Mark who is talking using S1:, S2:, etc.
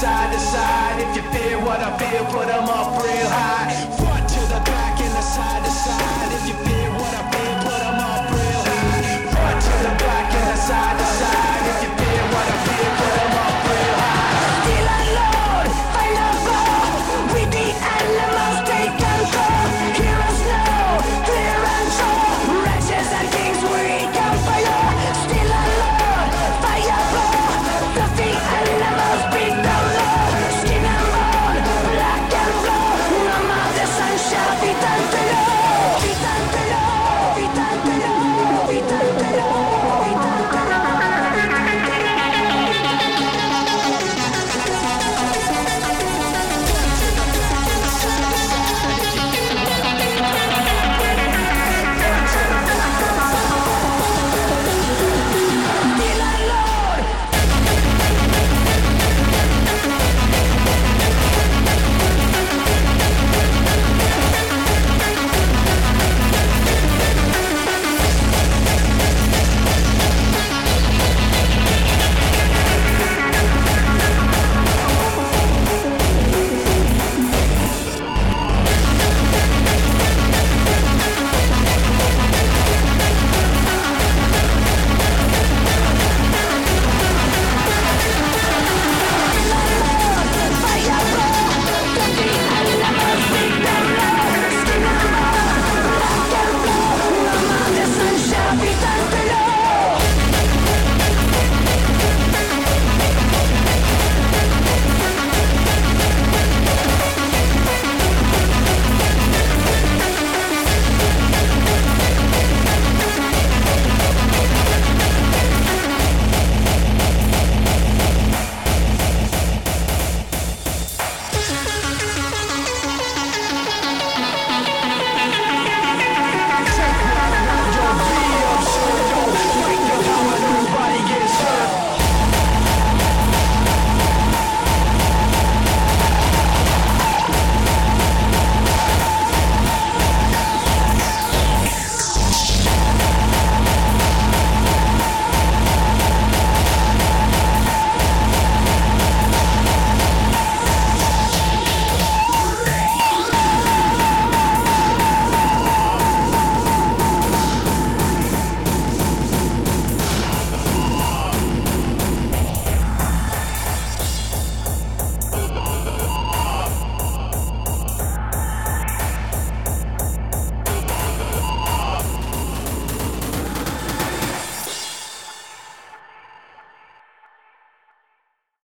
S1: side to side. If you feel what I feel, put them up real high.